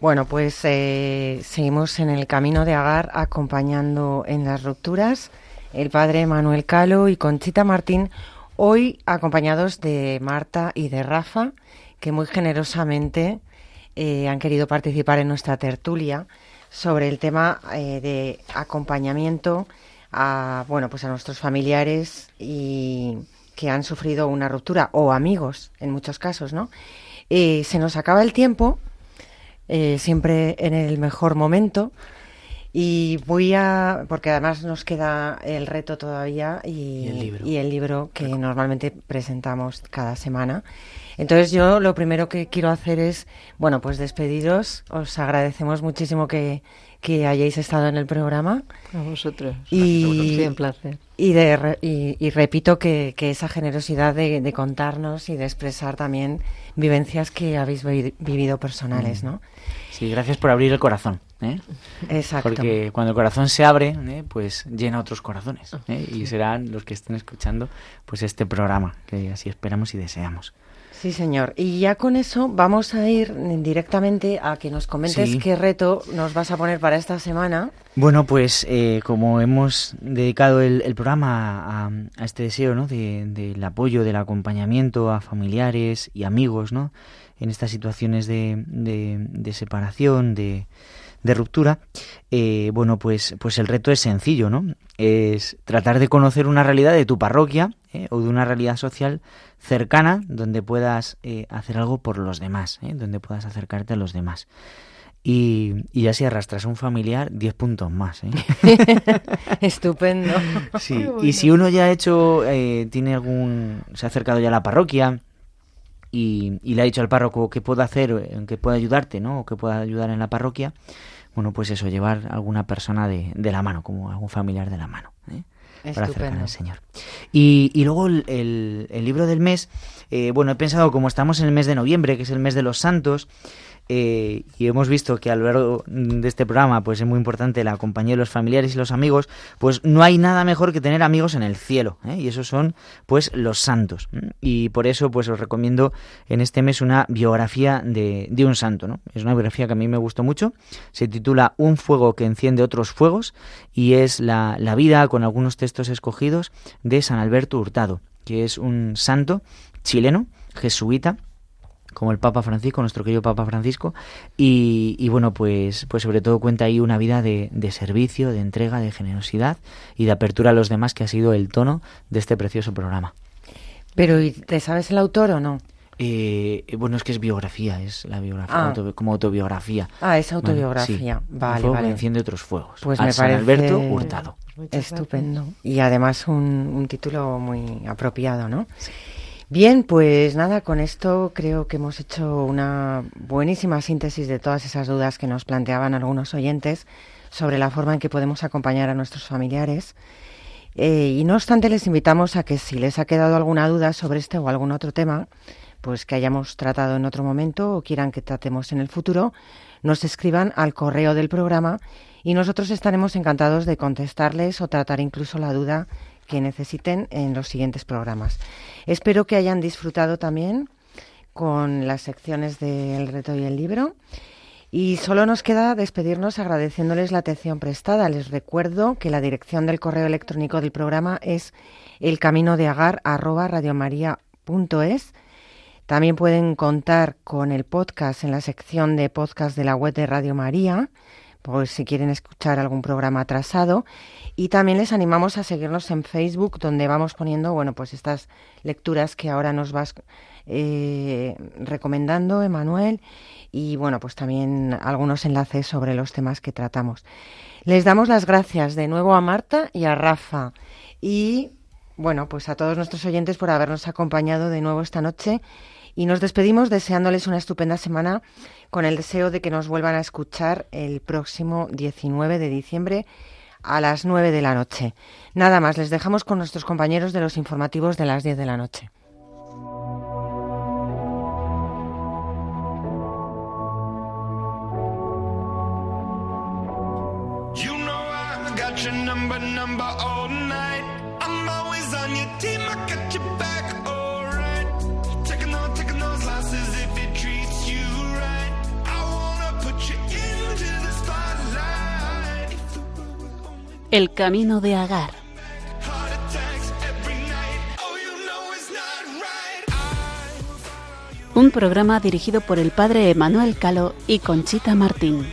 Bueno, pues eh, seguimos en el camino de Agar acompañando en las rupturas el padre Manuel Calo y Conchita Martín, hoy acompañados de Marta y de Rafa, que muy generosamente eh, han querido participar en nuestra tertulia sobre el tema eh, de acompañamiento bueno pues a nuestros familiares y que han sufrido una ruptura o amigos en muchos casos, ¿no? Eh, se nos acaba el tiempo, eh, siempre en el mejor momento. Y voy a, porque además nos queda el reto todavía y, Y el libro. y el libro que normalmente presentamos cada semana. Entonces yo lo primero que quiero hacer es, bueno, pues despediros. Os agradecemos muchísimo que, que hayáis estado en el programa. A vosotros. Y- Sí, un placer. Y, de, re- y, y repito que, que esa generosidad de, de contarnos y de expresar también vivencias que habéis vi- vivido personales, ¿no? Sí, gracias por abrir el corazón. ¿eh? Exacto. Porque cuando el corazón se abre, ¿eh? pues llena otros corazones. ¿eh? Y serán los que estén escuchando pues este programa, que así esperamos y deseamos. Sí, señor. Y ya con eso vamos a ir directamente a que nos comentes Sí. qué reto nos vas a poner para esta semana. Bueno, pues eh, como hemos dedicado el, el programa a, a este deseo ¿no? de- del apoyo, del acompañamiento a familiares y amigos ¿no? en estas situaciones de, de- de separación, de, de ruptura, eh, bueno, pues, pues el reto es sencillo, ¿no? Es tratar de conocer una realidad de tu parroquia ¿eh? o de una realidad social cercana donde puedas eh, hacer algo por los demás, ¿eh? donde puedas acercarte a los demás. Y, y ya si arrastras a un familiar, 10 puntos más. ¿eh? Estupendo. Sí, y si uno ya ha hecho, eh, tiene algún, se ha acercado ya a la parroquia y, y le ha dicho al párroco qué puede hacer, en qué puede ayudarte, ¿no? O qué puede ayudar en la parroquia, bueno, pues eso, llevar alguna persona de, de la mano, como algún familiar de la mano, ¿eh? Para al Señor. Y, y luego el, el- el libro del mes, eh, bueno, he pensado, como estamos en el mes de noviembre, que es el mes de los santos, eh, y hemos visto que a lo largo de este programa pues es muy importante la compañía de los familiares y los amigos, pues no hay nada mejor que tener amigos en el cielo, ¿eh? y esos son pues los santos. Y por eso pues os recomiendo en este mes una biografía de, de un santo, ¿no? Es una biografía que a mí me gustó mucho, se titula Un fuego que enciende otros fuegos y es la, la vida con algunos textos escogidos de San Alberto Hurtado, que es un santo chileno, jesuita, como el Papa Francisco, nuestro querido Papa Francisco, y, y bueno, pues, pues sobre todo cuenta ahí una vida de, de servicio, de entrega, de generosidad y de apertura a los demás, que ha sido el tono de este precioso programa. Pero ¿y ¿te sabes el autor o no? Eh, bueno, es que es biografía, es la biografía, Ah. como autobiografía. Ah, es autobiografía. sí. Un Vale, fuego que vale. enciende otros fuegos. Pues A me San parece Alberto Hurtado. Estupendo. Y además un, un título muy apropiado, ¿no? Bien, pues nada, con esto creo que hemos hecho una buenísima síntesis de todas esas dudas que nos planteaban algunos oyentes sobre la forma en que podemos acompañar a nuestros familiares. Eh, y no obstante, les invitamos a que si les ha quedado alguna duda sobre este o algún otro tema, pues que hayamos tratado en otro momento o quieran que tratemos en el futuro, nos escriban al correo del programa y nosotros estaremos encantados de contestarles o tratar incluso la duda que necesiten en los siguientes programas. Espero que hayan disfrutado también con las secciones del reto y el libro. Y solo nos queda despedirnos agradeciéndoles la atención prestada. Les recuerdo que la dirección del correo electrónico del programa es elcaminodeagar@radiomaria.es. También pueden contar con el podcast en la sección de podcast de la web de Radio María, por si quieren escuchar algún programa atrasado. Y también les animamos a seguirnos en Facebook, donde vamos poniendo, bueno, pues estas lecturas que ahora nos vas eh, recomendando, Emanuel, y bueno, pues también algunos enlaces sobre los temas que tratamos. Les damos las gracias de nuevo a Marta y a Rafa. Y bueno, pues a todos nuestros oyentes por habernos acompañado de nuevo esta noche. Y nos despedimos deseándoles una estupenda semana con el deseo de que nos vuelvan a escuchar el próximo 19 de diciembre a las 9 de la noche. Nada más, les dejamos con nuestros compañeros de los informativos de las 10 de la noche. El camino de Agar. Un programa dirigido por el padre Emanuel Calo y Conchita Martín.